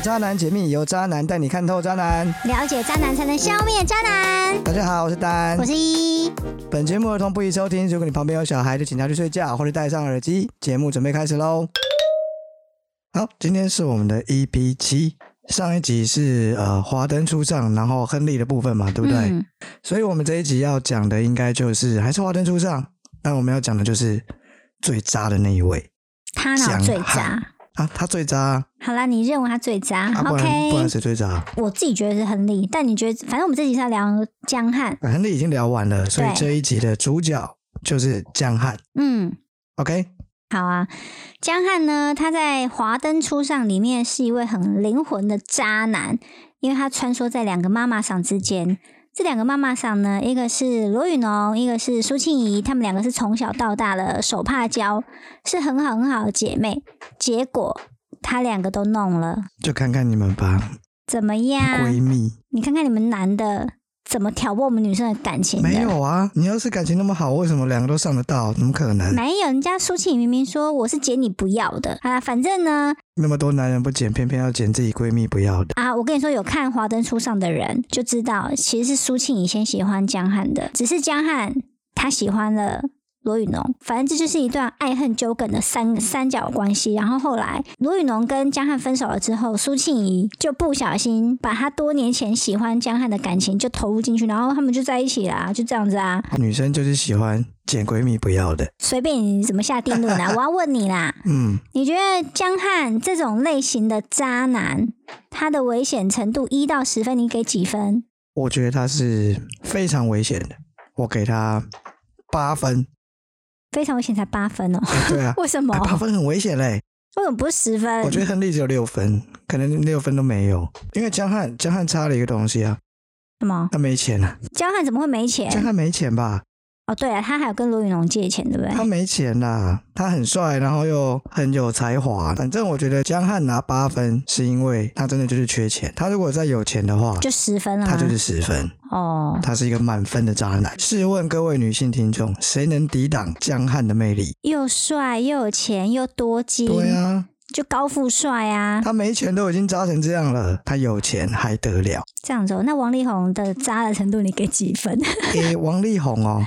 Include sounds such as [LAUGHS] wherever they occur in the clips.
渣男解密，由渣男带你看透渣男。了解渣男才能消灭渣男。大家好，我是丹我。是一，本节目儿童不宜收听，如果你旁边有小孩，就请他去睡觉或者戴上耳机。节目准备开始喽。好，今天是我们的 EP 七，上一集是呃华灯初上，然后亨利的部分嘛，对不对？嗯，所以我们这一集要讲的应该就是还是华灯初上，但我们要讲的就是最渣的那一位他哪最渣？啊，他最渣啊，好啦，你认为他最渣、？OK，不然谁最渣？我自己觉得是亨利，但你觉得，反正我们这集是要聊江汉。啊亨利已经聊完了，所以对这一集的主角就是江汉。嗯，OK，好啊，江汉呢，他在《华灯初上》里面是一位很灵魂的渣男，因为他穿梭在两个妈妈桑之间。这两个妈妈桑呢，一个是罗雨农，一个是苏庆怡，她们两个是从小到大的手帕交，是很好很好的姐妹。结果她两个都弄了，就看看你们吧，怎么样？闺蜜你看看你们男的怎么挑拨我们女生的感情的？没有啊？你要是感情那么好，为什么两个都上得到？怎么可能？没有，人家苏庆怡明明说我是捡你不要的啊，反正呢，那么多男人不捡，偏偏要捡自己闺蜜不要的。啊，我跟你说，有看《华灯初上》的人就知道，其实是苏庆以先喜欢江汉的，只是江汉他喜欢了罗宇农。反正这就是一段爱恨纠葛的三三角关系。然后后来罗宇农跟江汉分手了之后，苏庆怡就不小心把他多年前喜欢江汉的感情就投入进去，然后他们就在一起啦，就这样子啊。女生就是喜欢捡闺蜜不要的。随便你怎么下定论啊！我要问你啦，[LAUGHS] 嗯，你觉得江汉这种类型的渣男，他的危险程度一到十分，你给几分？我觉得他是非常危险的，我给他八分。非常危险才八分哦，哎对啊，[LAUGHS] 为什么？哎八分很危险嘞。为什么不是十分？我觉得亨利只有六分，可能六分都没有，因为江汉江汉差了一个东西啊，什么？他没钱啊，江汉怎么会没钱江？汉没钱吧？哦，对啊，他还有跟罗云龙借钱，对不对？他没钱啦，他很帅，然后又很有才华。反正我觉得江汉拿八分，是因为他真的就是缺钱。他如果再有钱的话，就十分了？他就是十分，哦，他是一个满分的渣男。试问各位女性听众，谁能抵挡江汉的魅力？又帅又有钱又多金，对啊，就高富帅啊，他没钱都已经渣成这样了，他有钱还得了？这样子、哦。那王力宏的渣的程度，你给几分？诶，王力宏哦，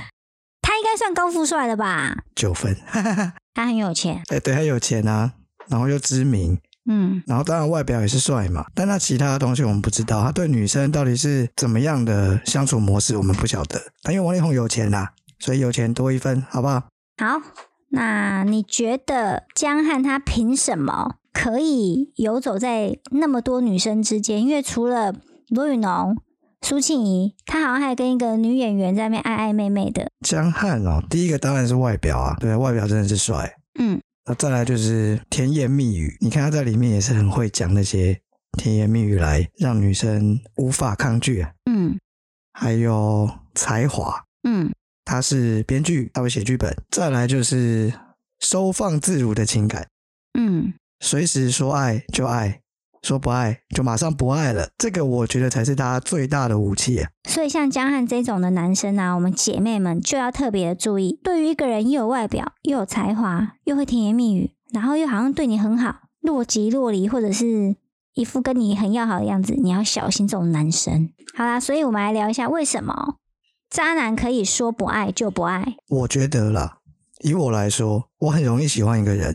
该算高富帅了吧？九分。[LAUGHS] 他很有钱，哎，对，他有钱啊，然后又知名，嗯，然后当然外表也是帅嘛，但他其他的东西我们不知道，他对女生到底是怎么样的相处模式我们不晓得。但因为王力宏有钱啦，所以有钱多一分，好不好？好。那你觉得江汉他凭什么可以游走在那么多女生之间？因为除了罗宇农、苏庆怡，她好像还跟一个女演员在那边爱爱妹妹的。江汉哦，第一个当然是外表啊，对，外表真的是帅。嗯，那再来就是甜言蜜语，你看他在里面也是很会讲那些甜言蜜语来让女生无法抗拒啊。嗯还有才华，嗯，他是编剧，他会写剧本。再来就是收放自如的情感，嗯，随时说爱就爱，说不爱就马上不爱了。这个我觉得才是他最大的武器啊！所以像江汉这种的男生啊，我们姐妹们就要特别的注意。对于一个人又有外表，又有才华，又会甜言蜜语，然后又好像对你很好，若即若离，或者是一副跟你很要好的样子，你要小心这种男生。好啦，所以我们来聊一下为什么渣男可以说不爱就不爱。我觉得啦，以我来说，我很容易喜欢一个人，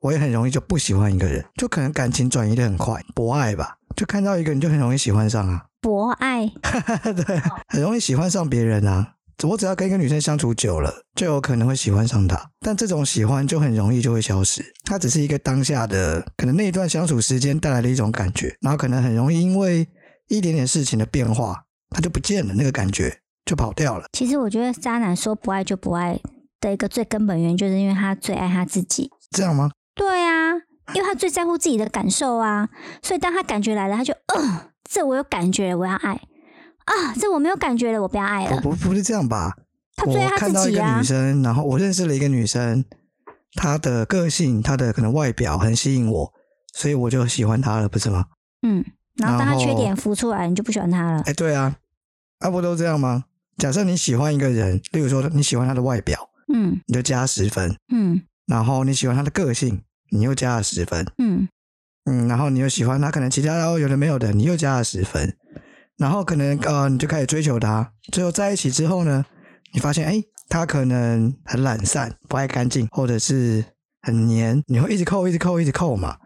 我也很容易就不喜欢一个人，就可能感情转移的很快，博爱吧，就看到一个人就很容易喜欢上啊，博爱，[LAUGHS] 对啊，很容易喜欢上别人啊。我只要跟一个女生相处久了，就有可能会喜欢上她。但这种喜欢就很容易就会消失，它只是一个当下的，可能那一段相处时间带来的一种感觉，然后可能很容易因为一点点事情的变化，它就不见了，那个感觉就跑掉了。其实我觉得渣男说不爱就不爱的一个最根本原因，就是因为他最爱他自己。这样吗？对啊，因为他最在乎自己的感受啊，所以当他感觉来了，他就，呃，这我有感觉了，我要爱啊，这我没有感觉了，我不要爱了。不不不是这样吧？我他最爱他看到一个自己啊女，生，然后我认识了一个女生，她的个性、她的可能外表很吸引我，所以我就喜欢她了，不是吗？嗯，然后当他缺点浮出来，你就不喜欢他了。哎，对啊，啊不都这样吗？假设你喜欢一个人，例如说你喜欢他的外表，嗯你就加十分；嗯然后你喜欢他的个性，你又加了十分。嗯嗯，然后你又喜欢他，可能其他然后有的没有的，你又加了十分，然后可能呃你就开始追求他，最后在一起之后呢，你发现哎他可能很懒散，不爱干净，或者是很黏，你会一直扣，一直扣，一直扣嘛，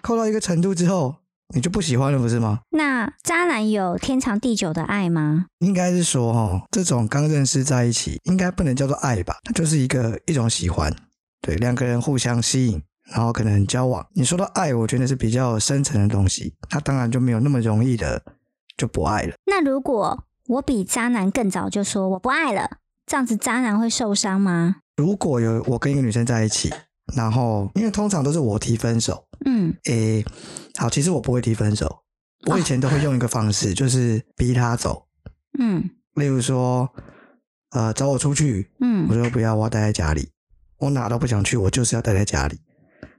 扣到一个程度之后，你就不喜欢了，不是吗？那渣男有天长地久的爱吗？应该是说哦，这种刚认识在一起，应该不能叫做爱吧，它就是一个一种喜欢，对，两个人互相吸引。然后可能交往，你说到爱，我觉得是比较深层的东西，他当然就没有那么容易的就不爱了。那如果我比渣男更早就说我不爱了，这样子渣男会受伤吗？如果有我跟一个女生在一起，然后因为通常都是我提分手，嗯，诶，好，其实我不会提分手，我以前都会用一个方式，就是逼他走，嗯。例如说，呃，找我出去，嗯。我嗯说不要，我要待在家里，我哪都不想去，我就是要待在家里，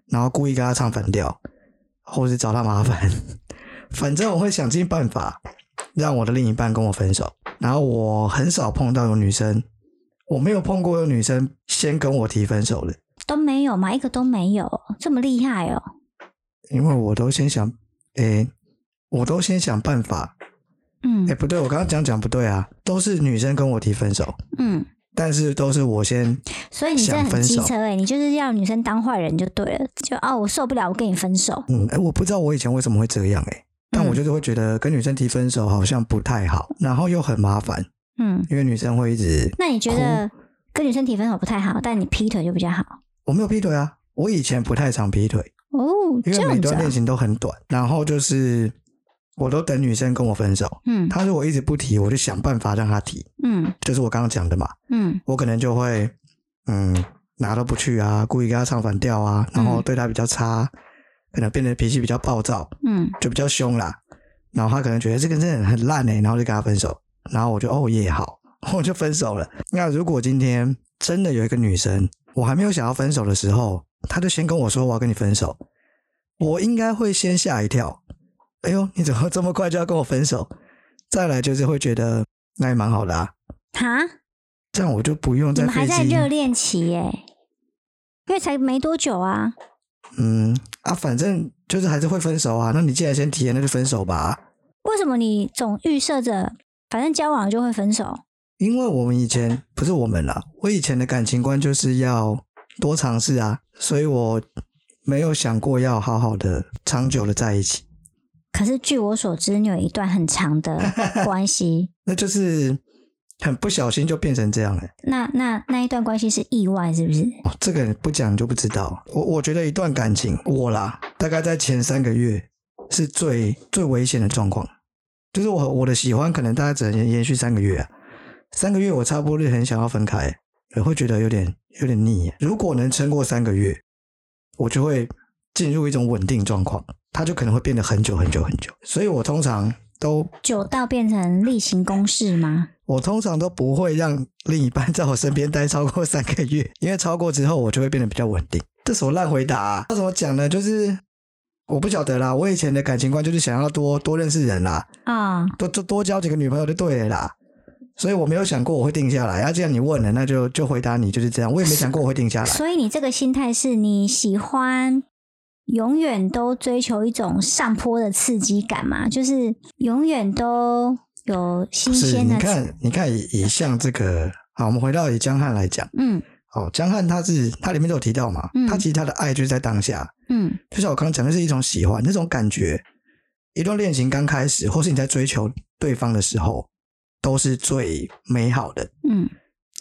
然后故意跟他唱反调，或是找他麻烦，反正我会想尽办法让我的另一半跟我分手。然后我很少碰到有女生，我没有碰过有女生先跟我提分手的，都没有嘛？一个都没有，这么厉害哦。因为我都先想，诶、我都先想办法。嗯诶、不对，我刚刚讲讲不对啊，都是女生跟我提分手，嗯，但是都是我先所以你真的很机车哎、你就是要女生当坏人就对了，就哦我受不了，我跟你分手。嗯，哎、我不知道我以前为什么会这样哎、但我嗯就是会觉得跟女生提分手好像不太好，然后又很麻烦，嗯，因为女生会一直那你觉得跟女生提分手不太好，但你劈腿就比较好？我没有劈腿啊，我以前不太常劈腿，哦？因为每这样子、啊，段恋情都很短，然后就是我都等女生跟我分手，嗯。她如果一直不提，我就想办法让她提，嗯。就是我刚刚讲的嘛，嗯。我可能就会嗯哪都不去啊，故意跟她唱反调啊，然后嗯对她比较差，可能变得脾气比较暴躁，嗯。就比较凶啦。然后她可能觉得这个人很烂哎、然后就跟他分手。然后我就哦也好，[LAUGHS] 我就分手了。那如果今天真的有一个女生，我还没有想要分手的时候，她就先跟我说我要跟你分手，我应该会先吓一跳。哎呦，你怎么这么快就要跟我分手？再来就是会觉得那也蛮好的啊，哈，这样我就不用你们还在机。热恋期耶，因为才没多久啊。嗯啊，反正就是还是会分手啊。那你既然先提了，那就分手吧。为什么你总预设着反正交往就会分手？因为我们以前不是我们啦，我以前的感情观就是要多尝试啊，所以我没有想过要好好的长久的在一起，可是据我所知，你有一段很长的 [LAUGHS] 关系，那就是很不小心就变成这样了。那那那一段关系是意外是不是？哦，这个不讲就不知道。我我觉得一段感情，我啦，大概在前三个月是最最危险的状况，就是我我的喜欢可能大概只能延续三个月啊，三个月我差不多就很想要分开，也会觉得有点有点腻。如果能撑过三个月，我就会进入一种稳定状况，它就可能会变得很久很久很久。所以我通常都久到变成例行公事吗？我通常都不会让另一半在我身边待超过三个月，[LAUGHS] 因为超过之后我就会变得比较稳定。这什么烂回答、啊？要怎么讲呢？就是我不晓得啦。我以前的感情观就是想要多多认识人啦，啊、多多多交几个女朋友就对了啦。所以我没有想过我会定下来。啊，既然你问了，那就就回答你就是这样。我也没想过我会定下来。所以你这个心态是你喜欢永远都追求一种上坡的刺激感嘛？就是永远都有新是，鲜的，你看，你看以以像这个，好，我们回到以江汉来讲，嗯。哦，江汉他是他里面都有提到嘛，嗯。他其实他的爱就是在当下，嗯。就像我刚刚讲的是一种喜欢，那种感觉。一段恋情刚开始，或是你在追求对方的时候，都是最美好的，嗯，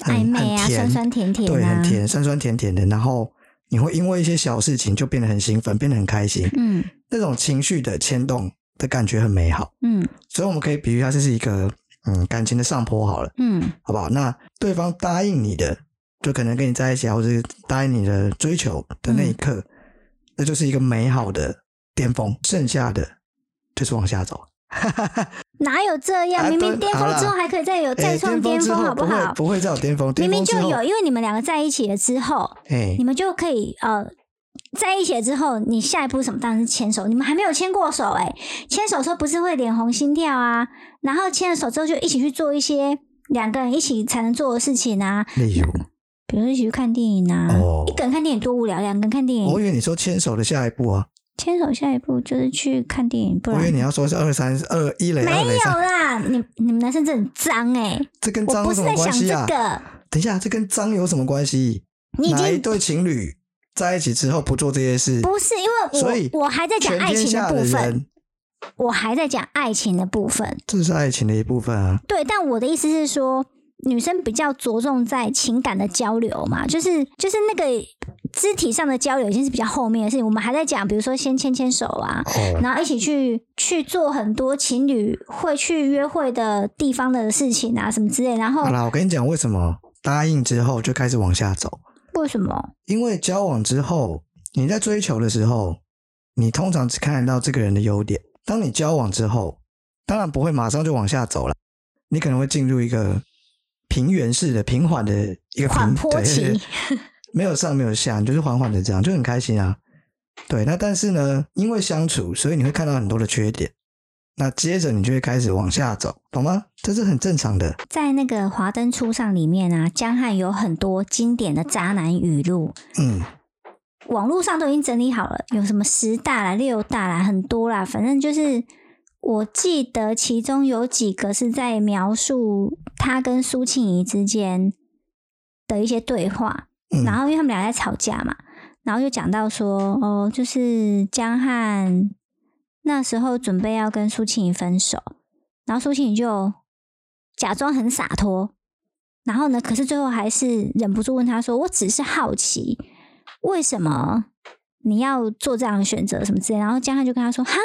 很暧昧啊，酸酸甜甜对，啊，很甜，酸酸甜甜的。然后你会因为一些小事情就变得很兴奋，变得很开心，嗯那种情绪的牵动的感觉很美好。嗯所以我们可以比喻它这是一个嗯感情的上坡好了，嗯好不好？那对方答应你的，就可能跟你在一起啊，或者是答应你的追求的那一刻，嗯那就是一个美好的巅峰，剩下的就是往下走。哪有这样？啊明明巅峰之后还可以再有再哎创巅峰，好好？不好不会再有巅峰，明明就有，因为你们两个在一起了之后，哎你们就可以呃，在一起了之后，你下一步什么？当然是牵手。你们还没有牵过手哎、牵手的时候不是会脸红心跳啊？然后牵了手之后就一起去做一些两个人一起才能做的事情啊，例如，比如说一起去看电影啊。哦一个人看电影多无聊，两个人看电影，我以为你说牵手的下一步啊，牵手下一步就是去看电影，不然我以为你要说是二三二一垒没有啦。你你们男生真的很脏哎、这跟脏有什么不是在想关系啊？这个，等一下，这跟脏有什么关系？你已经哪一对情侣在一起之后不做这些事？不是因为我所以我还在讲爱情的部分，我还在讲爱情的部分。这是爱情的一部分啊。对，但我的意思是说，女生比较着重在情感的交流嘛，就是就是那个肢体上的交流已经是比较后面的事情，我们还在讲，比如说先牵牵手啊，哦，然后一起去去做很多情侣会去约会的地方的事情啊，什么之类。然后好啦，我跟你讲，为什么答应之后就开始往下走？为什么？因为交往之后，你在追求的时候，你通常只看得到这个人的优点。当你交往之后，当然不会马上就往下走了，你可能会进入一个平原式的、平缓的一个平缓坡对对对期，[LAUGHS] 没有上没有下，你就是缓缓的这样，就很开心啊。对，那但是呢，因为相处，所以你会看到很多的缺点。那接着你就会开始往下走，懂吗？这是很正常的。在那个《华灯初上》里面啊，江汉有很多经典的渣男语录，嗯，网络上都已经整理好了，有什么十大啦、六大啦，很多啦，反正就是我记得其中有几个是在描述他跟苏庆怡之间的一些对话，嗯然后因为他们俩在吵架嘛，然后就讲到说，哦，就是江汉那时候准备要跟苏庆怡分手，然后苏庆怡就假装很洒脱，然后呢，可是最后还是忍不住问他说：“我只是好奇，为什么你要做这样的选择什么之类？”然后江汉就跟他说：“哈，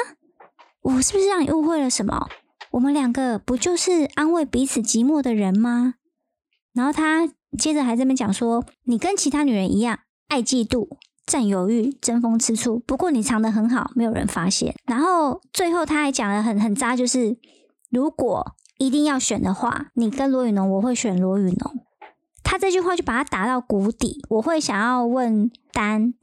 我是不是让你误会了什么？我们两个不就是安慰彼此寂寞的人吗？”然后他接着还在那边讲说：“你跟其他女人一样，爱嫉妒。”占有欲、争风吃醋，不过你藏得很好，没有人发现。然后最后他还讲的很很渣，就是如果一定要选的话，你跟罗宇农，我会选罗宇农。他这句话就把他打到谷底。我会想要问丹，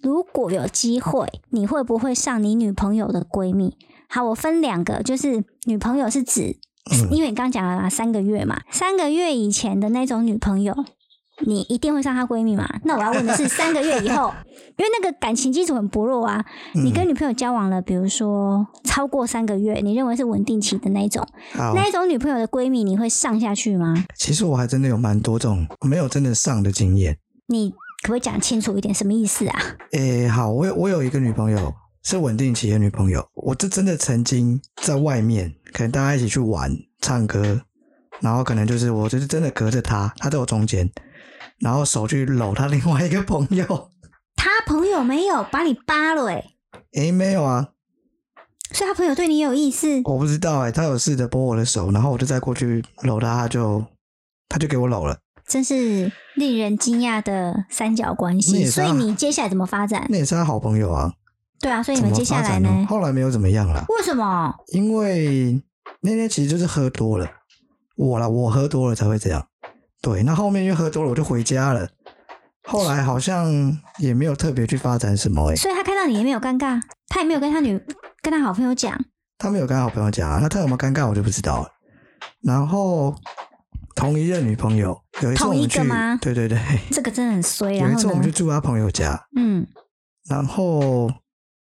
如果有机会，你会不会上你女朋友的闺蜜？好，我分两个，就是女朋友是指，嗯因为你刚讲了嘛，三个月嘛，三个月以前的那种女朋友，你一定会上她闺蜜嘛？那我要问的是，三个月以后，因为那个感情基础很薄弱啊，嗯你跟女朋友交往了，比如说超过三个月，你认为是稳定期的那一种，那一种女朋友的闺蜜，你会上下去吗？其实我还真的有蛮多这种没有真的上的经验。你可不可以讲清楚一点，什么意思啊？诶，好，我有我有一个女朋友是稳定期的女朋友，我这真的曾经在外面，可能大家一起去玩、唱歌，然后可能就是我就是真的隔着她，她在我中间，然后手去搂她另外一个朋友。[LAUGHS] 他朋友没有把你扒了、欸，诶，没有啊，所以他朋友对你有意思。我不知道诶，她有试着拨我的手，然后我就再过去搂她，她就她就给我搂了。真是令人惊讶的三角关那系，所以你接下来怎么发展？那也是他好朋友啊，对啊，所以你们接下来呢？呢？后来没有怎么样了。为什么？因为那天其实就是喝多了，我啦，我喝多了才会这样。对，那后面因为喝多了，我就回家了。后来好像也没有特别去发展什么、欸，所以他看到你也没有尴尬，他也没有跟他女跟他好朋友讲。他没有跟他好朋友讲啊，那他有没有尴尬我就不知道了。然后同一任女朋友，有一次我们去对对对，这个真的很衰。啊 [LAUGHS] 有一次我们就？住他朋友家，嗯，然后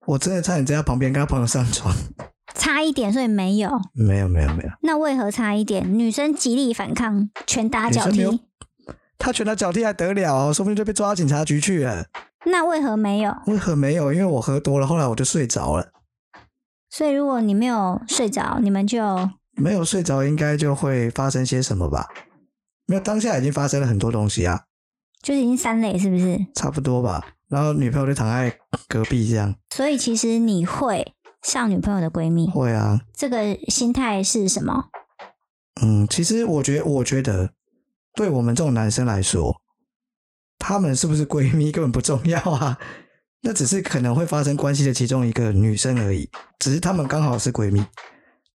我真的差点在他旁边跟他朋友上床，[LAUGHS] 差一点，所以没有。没有没有没有，那为何差一点？女生极力反抗，拳打脚女生没有踢。他拳打脚踢还得了、哦，说不定就被抓到警察局去了。那为何没有？为何没有？因为我喝多了，后来我就睡着了。所以如果你没有睡着，你们就没有睡着，应该就会发生些什么吧？没有，当下已经发生了很多东西啊，就是已经三类，是不是？差不多吧。然后女朋友就躺在隔壁，这样所以其实你会上女朋友的闺蜜，会啊。这个心态是什么？嗯，其实我觉得，我觉得对我们这种男生来说，他们是不是闺蜜根本不重要啊，[LAUGHS] 那只是可能会发生关系的其中一个女生而已，只是他们刚好是闺蜜。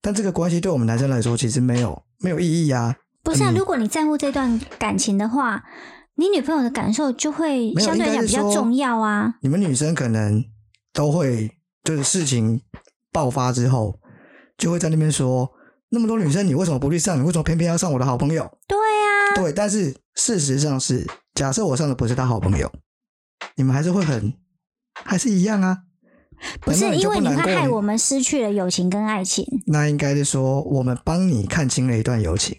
但这个关系对我们男生来说，其实没有没有意义啊。不是啊，嗯如果你在乎这段感情的话，你女朋友的感受就会相对来讲比较重要啊。你们女生可能都会，就是事情爆发之后，就会在那边说，那么多女生，你为什么不去上？你为什么偏偏要上我的好朋友？对啊，对，但是事实上是，假设我上的不是他好朋友，你们还是会很，还是一样啊。不是因为你会害我们失去了友情跟爱情。那应该是说我们帮你看清了一段友情，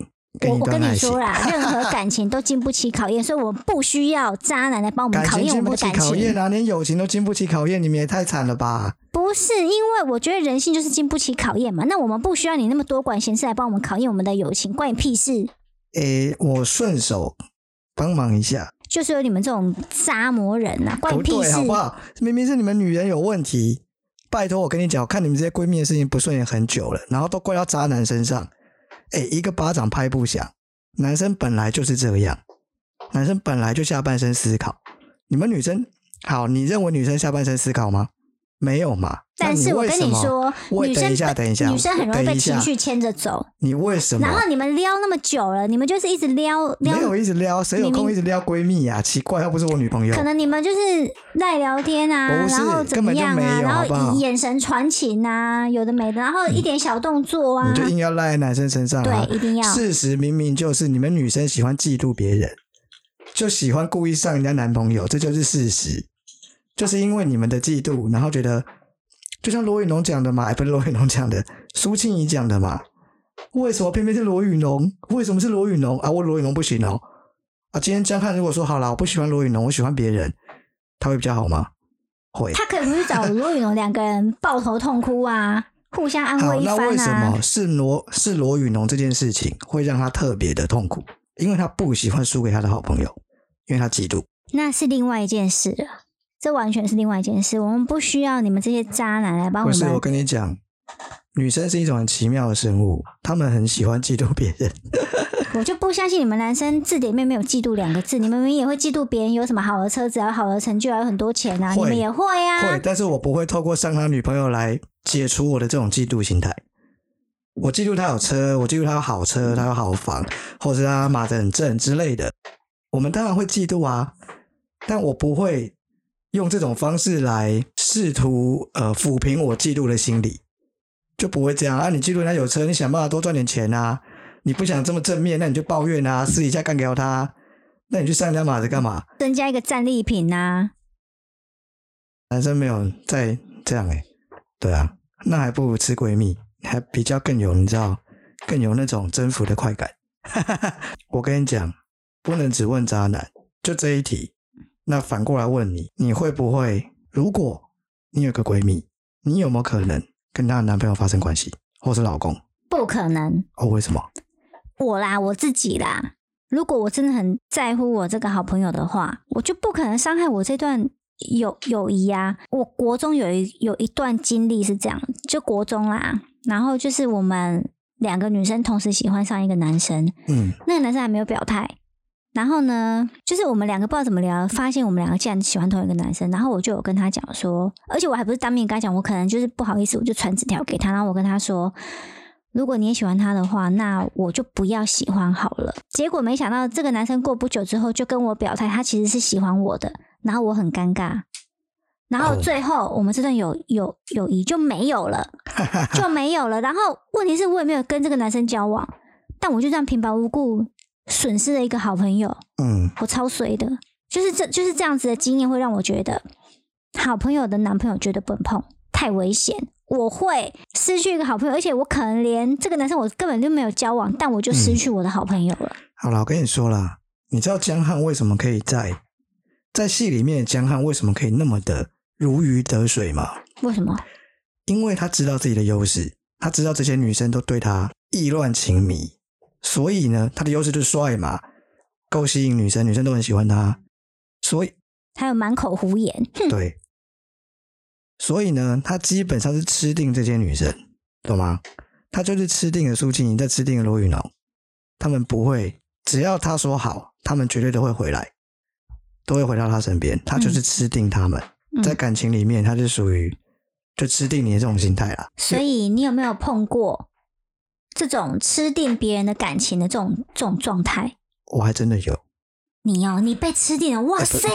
我我跟你说。啦，[LAUGHS] 任何感情都经不起考验，[LAUGHS] 所以我们不需要渣男来帮我们考验我们的感情。考验啊，连友情都经不起考验，你们也太惨了吧！不是因为我觉得人性就是经不起考验嘛，那我们不需要你那么多管闲事来帮我们考验我们的友情，关你屁事！诶，我顺手帮忙一下，就是有你们这种渣魔人呐、关你，屁事！好不好？明明是你们女人有问题，拜托我跟你讲，我看你们这些闺蜜的事情不顺眼很久了，然后都怪到渣男身上。哎，一个巴掌拍不响，男生本来就是这样，男生本来就下半身思考。你们女生好，你认为女生下半身思考吗？没有嘛？但是我跟你说，女生我等一下，等一下，女生很容易被情绪牵着走。你为什么？然后你们撩那么久了，你们就是一直撩没撩，有一直撩，谁有空一直撩闺蜜呀、奇怪，又不是我女朋友。可能你们就是赖聊天啊，然后怎么样啊，然后眼神传情啊，有的没的，然后一点小动作啊你，就硬要赖在男生身上啊！对，一定要。事实明明就是你们女生喜欢嫉妒别人，就喜欢故意上人家男朋友，这就是事实。就是因为你们的嫉妒，然后觉得，就像罗宇农讲的嘛，哎，不是罗宇农讲的，苏庆怡讲的嘛。为什么偏偏是罗宇农？为什么是罗宇农啊？我罗宇农不行哦。啊，今天江汉如果说好了，我不喜欢罗宇农，我喜欢别人，他会比较好吗？会。他可能是找罗宇农两个人抱头痛哭啊，互相安，慰一那为什番啊么。是罗是罗宇农这件事情会让他特别的痛苦？因为他不喜欢输给他的好朋友，因为他嫉妒。那是另外一件事了，这完全是另外一件事。我们不需要你们这些渣男来帮我们不是，我我。跟你讲，女生是一种很奇妙的生物，她们很喜欢嫉妒别人。[LAUGHS] 我就不相信你们男生字典里面没有嫉妒两个字，你们明明也会嫉妒别人有什么好的车子啊、好的成就啊、有很多钱啊，你们也会啊。会，但是我不会透过上他女朋友来解除我的这种嫉妒心态。我嫉妒他有车，我嫉妒他有好车，他有好房，或者是他马得很正之类的。我们当然会嫉妒啊，但我不会用这种方式来试图呃抚平我嫉妒的心理，就不会这样啊。你嫉妒人家有车，你想办法多赚点钱啊。你不想这么正面，那你就抱怨啊，私底下干掉他。那你去上人家马子干嘛？增加一个战利品啊！男生没有再这样哎、对啊，那还不如吃闺蜜，还比较更有你知道，更有那种征服的快感。[LAUGHS] 我跟你讲，不能只问渣男，就这一题。那反过来问你，你会不会？如果你有个闺蜜，你有没有可能跟她的男朋友发生关系，或是老公？不可能，哦，为什么？我啦，我自己啦。如果我真的很在乎我这个好朋友的话，我就不可能伤害我这段友友谊啊。我国中有一有一段经历是这样，就国中啦，然后就是我们两个女生同时喜欢上一个男生，嗯，那个男生还没有表态。然后呢，就是我们两个不知道怎么聊，发现我们两个竟然喜欢同一个男生。然后我就有跟他讲说，而且我还不是当面跟他讲，我可能就是不好意思，我就传纸条给他。然后我跟他说，如果你也喜欢他的话，那我就不要喜欢好了。结果没想到这个男生过不久之后就跟我表态，他其实是喜欢我的。然后我很尴尬。然后哦最后我们这段友友友谊就没有了，[LAUGHS] 就没有了。然后问题是我也没有跟这个男生交往，但我就这样平白无故损失了一个好朋友，嗯，我超衰的。就是这就是这样子的经验，会让我觉得好朋友的男朋友绝对不能碰，太危险。我会失去一个好朋友，而且我可能连这个男生我根本就没有交往，但我就失去我的好朋友了。好了，我跟你说啦，你知道江汉为什么可以在在戏里面，江汉为什么可以那么的如鱼得水吗？为什么？因为他知道自己的优势，他知道这些女生都对他意乱情迷，所以呢，他的优势就是帅嘛，够吸引女生，女生都很喜欢他，所以还有满口胡言，对，所以呢，他基本上是吃定这些女生，懂吗？他就是吃定了苏庆怡，再吃定了罗宇农，他们不会，只要他说好，他们绝对都会回来，都会回到他身边，他就是吃定他们，嗯。在感情里面，他是属于就吃定你的这种心态啦。所以你有没有碰过这种吃定别人的感情的这种这种状态？我还真的有，你哦，你被吃定了，哇塞！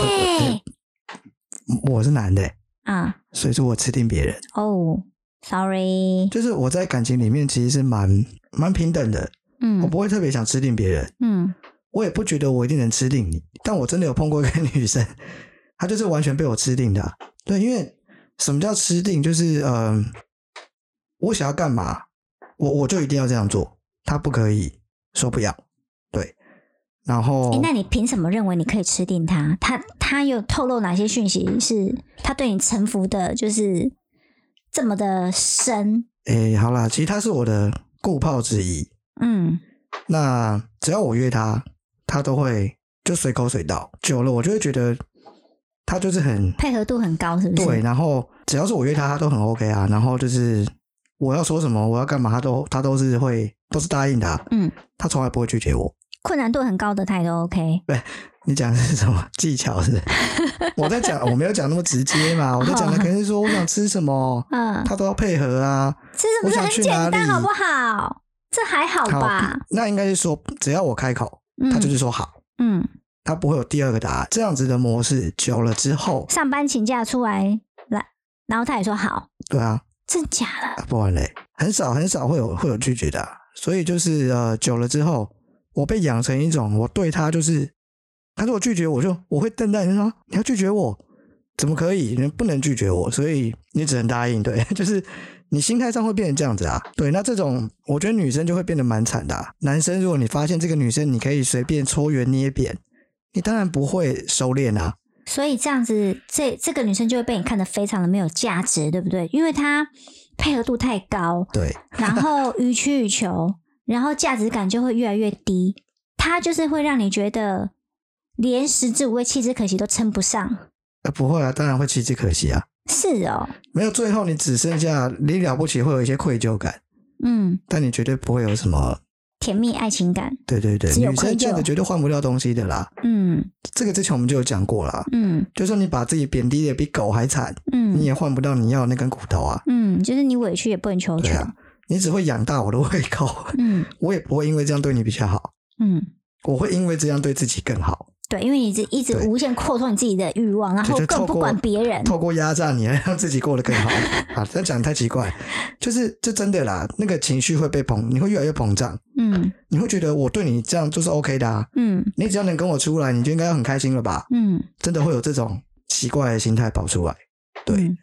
不我是男的。欸，啊，所以说我吃定别人，哦，sorry，就是我在感情里面其实是蛮蛮平等的，嗯。我嗯不会特别想吃定别人，嗯，我也不觉得我一定能吃定你，但我真的有碰过一个女生，[LAUGHS] 她就是完全被我吃定的啊、对，因为什么叫吃定？就是呃，我想要干嘛，我我就一定要这样做，他不可以说不要，对。然后诶，那你凭什么认为你可以吃定他？他他有透露哪些讯息是他对你臣服的，就是这么的深？诶，好啦，其实他是我的顾炮之一。嗯，那只要我约他，他都会就随口随到。久了，我就会觉得他就是很配合度很高，是不是？对。然后只要是我约他，他都很 OK 啊。然后就是我要说什么，我要干嘛，他都他都是会都是答应的啊、嗯，他从来不会拒绝我。困难度很高的他也都 OK。对你讲的是什么 [LAUGHS] 技巧是是？[LAUGHS] 我在讲，我没有讲那么直接嘛。我在讲的可能是说我想吃什么，嗯，他都要配合啊。吃什么是很简单，好不好？这还好吧？那应该是说，只要我开口，他就是说好，嗯，他不会有第二个答案。这样子的模式久了之后，上班请假出来来，然后他也说好，对啊，真假的？啊不然嘞，很少很少会有会有拒绝的、所以就是呃，久了之后，我被养成一种，我对他就是，他如果拒绝我就我会瞪大眼睛说你要拒绝我，怎么可以？你不能拒绝我，所以你只能答应。对，[LAUGHS] 就是你心态上会变成这样子啊。对，那这种我觉得女生就会变得蛮惨的、男生如果你发现这个女生你可以随便搓圆捏扁，你当然不会收敛啊。所以这样子，这这个女生就会被你看得非常的没有价值，对不对？因为她配合度太高，对，然后予取予求，然后价值感就会越来越低。她就是会让你觉得连食之无味，弃之可惜都称不上。呃，不会啊，当然会弃之可惜啊。是哦，没有，最后你只剩下你了不起，会有一些愧疚感。嗯，但你绝对不会有什么，甜蜜爱情感，对对对，女生这样子绝对换不掉东西的啦。嗯。这个之前我们就有讲过啦，嗯。就算你把自己贬低的比狗还惨，嗯。你嗯也换不到你要的那根骨头啊。嗯，就是你委屈也不能求全，你只会养大我的胃口，嗯。[LAUGHS] 我也不会因为这样对你比较好，嗯。我会因为这样对自己更好，对，因为你一直一直无限扩充你自己的欲望，然后更不管别人。透过压榨你来 [LAUGHS] 让自己过得更好 [LAUGHS] 啊。这样讲太奇怪，就是这真的啦，那个情绪会被膨，你会越来越膨胀，嗯你会觉得我对你这样就是 OK 的啊，嗯你只要能跟我出来，你就应该要很开心了吧？嗯，真的会有这种奇怪的心态跑出来。对，嗯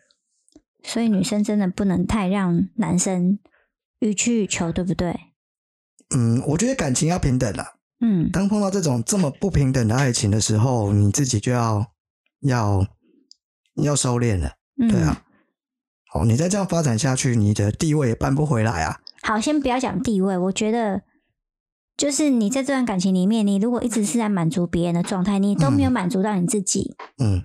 所以女生真的不能太让男生予取予求，对不对？嗯，我觉得感情要平等啦。嗯当碰到这种这么不平等的爱情的时候，你自己就要要要收敛了。嗯，对啊，好，你再这样发展下去，你的地位也扳不回来啊。好，先不要讲地位，我觉得就是你在这段感情里面，你如果一直是在满足别人的状态，你都没有满足到你自己，嗯，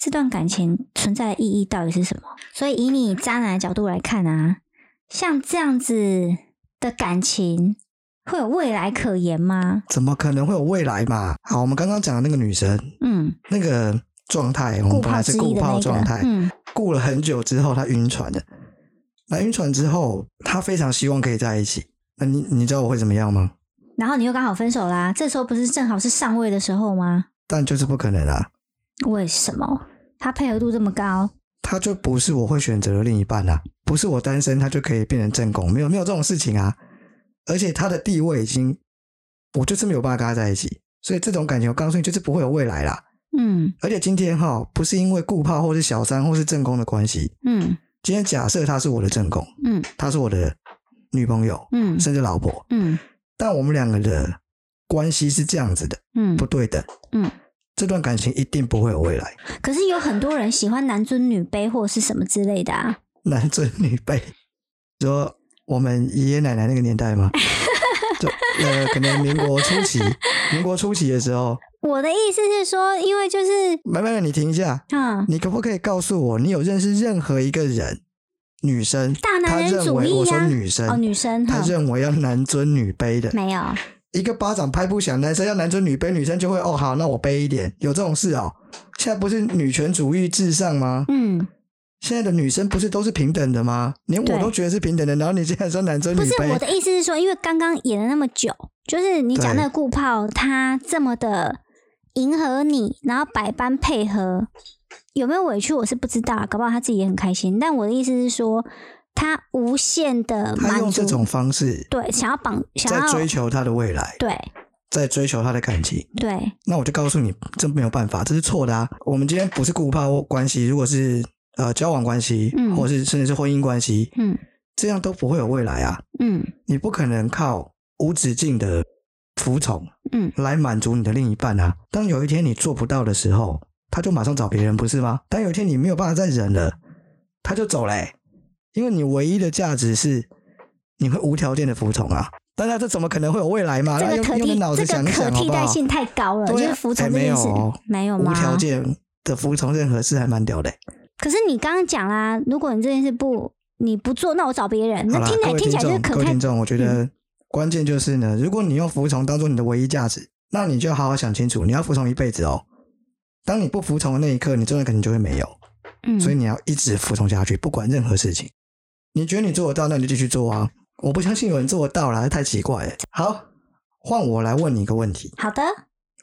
这段感情存在的意义到底是什么？所以以你渣男的角度来看啊，像这样子的感情会有未来可言吗？怎么可能会有未来嘛？好，我们刚刚讲的那个女生，嗯，那个状态，我顾们本来是顾的那个炮状态，，嗯顾了很久之后，她晕船了。那晕船之后，她非常希望可以在一起。那你你知道我会怎么样吗？然后你又刚好分手啦，这时候不是正好是上位的时候吗？但就是不可能啊，为什么？他配合度这么高，他就不是我会选择的另一半啊，不是我单身他就可以变成正宫，没有没有这种事情啊。而且他的地位已经，我就是没有办法跟他在一起，所以这种感情我告诉你就是不会有未来啦。嗯而且今天哈，不是因为顾炮或是小三或是正宫的关系，嗯今天假设他是我的正宫，嗯他是我的女朋友，嗯甚至老婆，嗯但我们两个的关系是这样子的，嗯不对等，嗯。这段感情一定不会有未来。可是有很多人喜欢男尊女卑或是什么之类的啊。男尊女卑，说我们爷爷奶奶那个年代吗？[LAUGHS] 就呃，可能民国初期，[LAUGHS] 民国初期的时候，我的意思是说，因为就是慢慢的，你停一下，嗯，你可不可以告诉我，你有认识任何一个人，女生，大男人主义我说女生，哦，女生哈，她认为要男尊女卑的，没有，一个巴掌拍不响，男生要男尊女卑，女生就会哦好，那我卑一点，有这种事哦。现在不是女权主义至上吗？嗯，现在的女生不是都是平等的吗？连我都觉得是平等的，然后你现在说男生女不是我，的意思是说，因为刚刚演了那么久，就是你讲那个顾炮，他这么的迎合你，然后百般配合，有没有委屈我是不知道，搞不好他自己也很开心。但我的意思是说，他无限的他满足，用这种方式对，想要绑，想在要追求他的未来，对在追求他的感情。对，那我就告诉你，这没有办法，这是错的啊！我们今天不是顾炮关系，如果是呃交往关系，嗯或是甚至是婚姻关系，嗯这样都不会有未来啊！嗯你不可能靠无止境的服从嗯，来满足你的另一半啊！当有一天你做不到的时候，他就马上找别人，不是吗？当有一天你没有办法再忍了，他就走嘞、因为你唯一的价值是你会无条件的服从啊！当然，这怎么可能会有未来嘛？这那用个可替用脑子这个想一想？替代性太高了，就是服从哎这件事没有哦没有吗？无条件的服从任何事还蛮屌的、可是你刚刚讲啦，如果你这件事不你不做，那我找别人，那听起来听起来就是，可太各位听众，我觉得关键就是呢，如果你用服从当做你的唯一价值，那你就要好好想清楚，你要服从一辈子哦。当你不服从的那一刻，你真的可能就会没有，嗯，所以你要一直服从下去，不管任何事情。你觉得你做得到，那你就继续做啊！我不相信有人做得到啦，这太奇怪了。好，换我来问你一个问题。好的，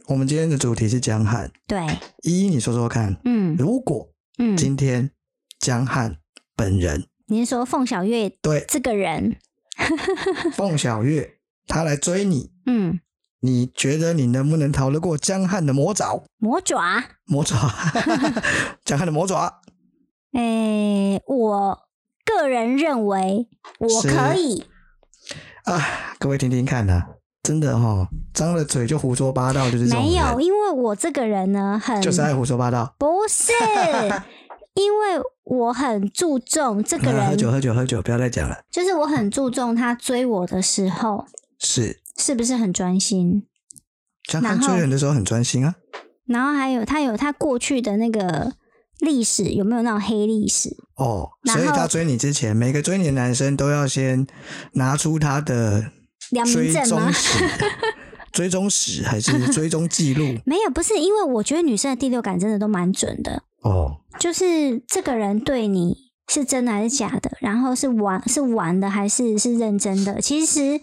我们今天的主题是江汉，对，依依你说说看，嗯如果嗯，今天江汉本人。您说凤小月对。这个人，[LAUGHS] 凤小月他来追你，嗯，你觉得你能不能逃得过江汉的魔爪？魔爪，魔爪，[LAUGHS] 江汉的魔爪，诶、我个人认为我可以，啊！各位听听看呐、真的哈、哦，张了嘴就胡说八道，就是没有，因为我这个人呢，很就是爱胡说八道。不是，[LAUGHS] 因为我很注重这个啊喝，酒喝酒喝酒，不要再讲了。就是我很注重他追我的时候是是不是很专心，像他追人的时候很专心啊。然后还有他有他过去的那个历史有没有那种黑历史？哦，所以他追你之前，每个追你的男生都要先拿出他的良民追证吗？[LAUGHS] 追踪史还是追踪记录？[LAUGHS] 没有，不是，因为我觉得女生的第六感真的都蛮准的，哦，就是这个人对你是真的还是假的，然后是玩是玩的还是是认真的，其实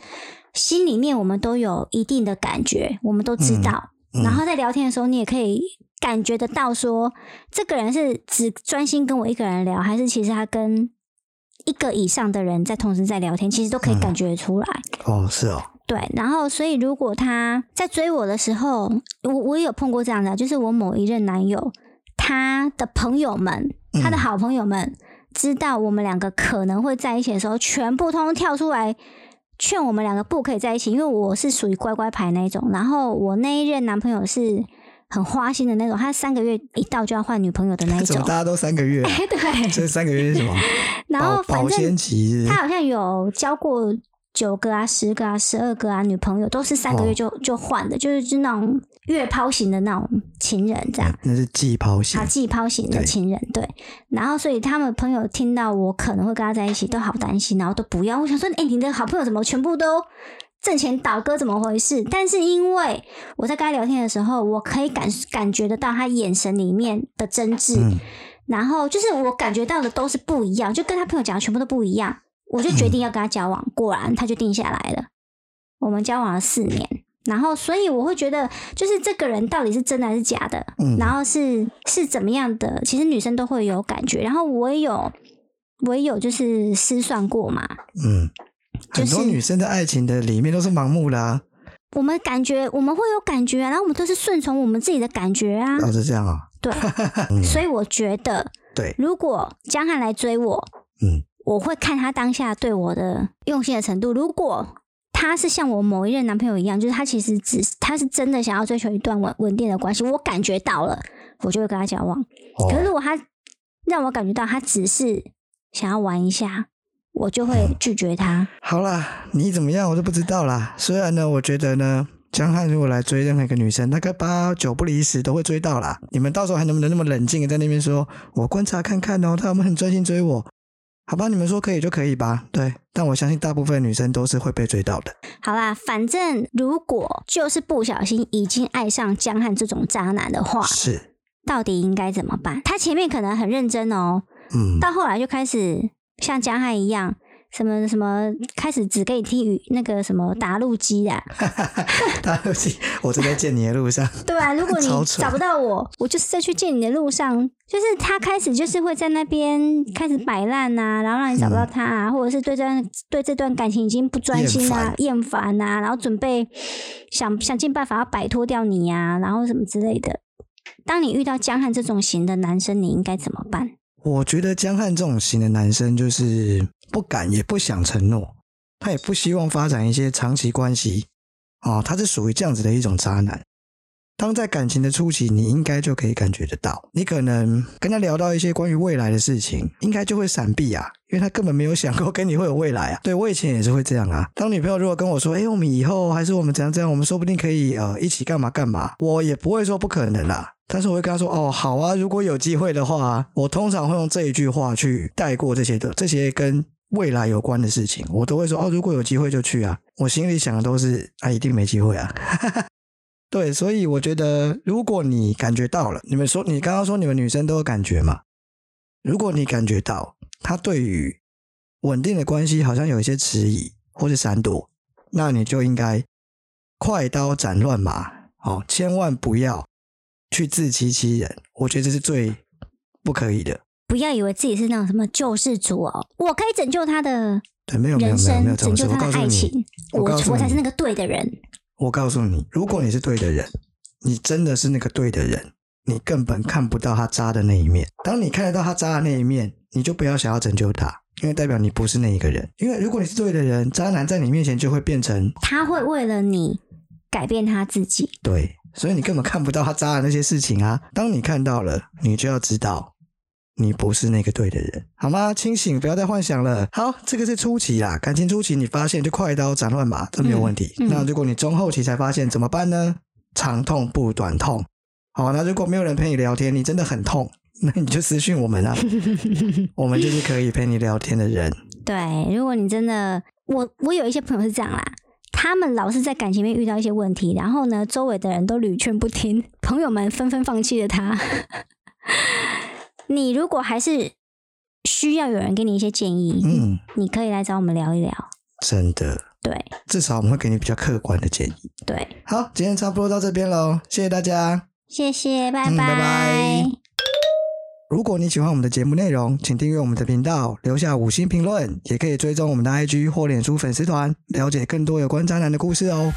心里面我们都有一定的感觉，我们都知道。嗯然后在聊天的时候，你也可以感觉得到说，这个人是只专心跟我一个人聊，还是其实他跟一个以上的人在同时在聊天，其实都可以感觉出来。哦，是哦，对，然后所以如果他在追我的时候，我我有碰过这样的，就是我某一任男友，他的朋友们，他的嗯好朋友们，知道我们两个可能会在一起的时候，全部通通跳出来劝我们两个不可以在一起，因为我是属于乖乖牌那一种，然后我那一任男朋友是很花心的那种，他三个月一到就要换女朋友的那一 [LAUGHS] 种大。家都三个月、啊？[LAUGHS] 对，这三个月是什么？[LAUGHS] 然后保反正保鲜期他好像有交过九个啊、十个啊、十二个啊女朋友，都是三个月就、就换的，就是就那种月抛型的那种情人这样。那是季抛型啊，季抛型的情人，对，然后所以他们朋友听到我可能会跟他在一起，都好担心，然后都不要。我想说，哎、你的好朋友怎么全部都挣钱倒戈，怎么回事？但是因为我在跟他聊天的时候，我可以感感觉得到他眼神里面的真挚，嗯然后就是我感觉到的都是不一样，就跟他朋友讲的全部都不一样，我就决定要跟他交往。果然他就定下来了，我们交往了四年。然后，所以我会觉得，就是这个人到底是真的还是假的，嗯然后是是怎么样的，其实女生都会有感觉。然后我也有，我也有就是失算过嘛，嗯，就是很多女生的爱情的里面都是盲目的啊，我们感觉我们会有感觉啊，然后我们都是顺从我们自己的感觉啊，哦，是这样啊，对。[LAUGHS] 嗯。所以我觉得，对，如果江汉来追我，嗯。我会看他当下对我的用心的程度。如果他是像我某一任男朋友一样，就是他其实只他是真的想要追求一段稳稳定的关系，我感觉到了，我就会跟他交往。哦。可是如果他让我感觉到他只是想要玩一下，我就会拒绝他。[LAUGHS] 好啦，你怎么样我就不知道啦。虽然呢，我觉得呢，江汉如果来追任何一个女生，大概八九不离十都会追到啦。你们到时候还能不能那么冷静的在那边说，我观察看看哦，他有没有很专心追我？好吧，你们说可以就可以吧。对，但我相信大部分女生都是会被追到的。好啦，反正如果就是不小心已经爱上江汉这种渣男的话，是，到底应该怎么办？他前面可能很认真哦，嗯，到后来就开始像江汉一样，什么什么，开始只给你听语那个什么打路机啊，[LAUGHS] 打路机，我正在见你的路上。[LAUGHS] 对啊，如果 [LAUGHS] 你找不到我，我就是在去见你的路上，就是他开始就是会在那边开始摆烂啊，然后让你找不到他啊，或者是对这段对这段感情已经不专心啊、厌烦啊，然后准备想想尽办法要摆脱掉你啊，然后什么之类的。当你遇到江汉这种型的男生，你应该怎么办？我觉得江汉这种型的男生，就是不敢也不想承诺，他也不希望发展一些长期关系。啊，他是属于这样子的一种渣男。当在感情的初期，你应该就可以感觉得到，你可能跟他聊到一些关于未来的事情，应该就会闪避啊，因为他根本没有想过跟你会有未来啊。对我以前也是会这样啊。当女朋友如果跟我说，哎，我们以后还是我们怎样怎样，我们说不定可以呃一起干嘛干嘛，我也不会说不可能啦。但是我会跟他说，哦，好啊，如果有机会的话，我通常会用这一句话去带过这些的这些跟未来有关的事情，我都会说，哦，如果有机会就去啊。我心里想的都是，啊，一定没机会啊。[LAUGHS] 对，所以我觉得，如果你感觉到了，你们说，你刚刚说你们女生都有感觉嘛？如果你感觉到他对于稳定的关系好像有一些迟疑或是闪躲，那你就应该快刀斩乱麻，哦，千万不要去自欺欺人。我觉得这是最不可以的。不要以为自己是那种什么救世主哦，我可以拯救他的对，没有没有没有没有拯救他的爱情，我我才是那个对的人。我告诉你，如果你是对的人，你真的是那个对的人，你根本看不到他渣的那一面。当你看得到他渣的那一面，你就不要想要拯救他，因为代表你不是那一个人。因为如果你是对的人，渣男在你面前就会变成他会为了你改变他自己。对，所以你根本看不到他渣的那些事情啊。当你看到了，你就要知道。你不是那个对的人，好吗？清醒，不要再幻想了。好，这个是初期啦，感情初期，你发现就快刀斩乱麻，这没有问题。那如果你中后期才发现，怎么办呢？长痛不如短痛。好，那如果没有人陪你聊天，你真的很痛，那你就私讯我们啊，[LAUGHS] 我们就是可以陪你聊天的人。对，如果你真的，我我有一些朋友是这样啦，他们老是在感情面遇到一些问题，然后呢，周围的人都屡劝不听，朋友们纷纷放弃了他。你如果还是需要有人给你一些建议，嗯，你可以来找我们聊一聊。真的，对，至少我们会给你比较客观的建议。对，好，今天差不多到这边喽，谢谢大家，谢谢，拜拜，拜拜。如果你喜欢我们的节目内容，请订阅我们的频道，留下五星评论，也可以追踪我们的 IG 或脸书粉丝团，了解更多有关渣男的故事哦。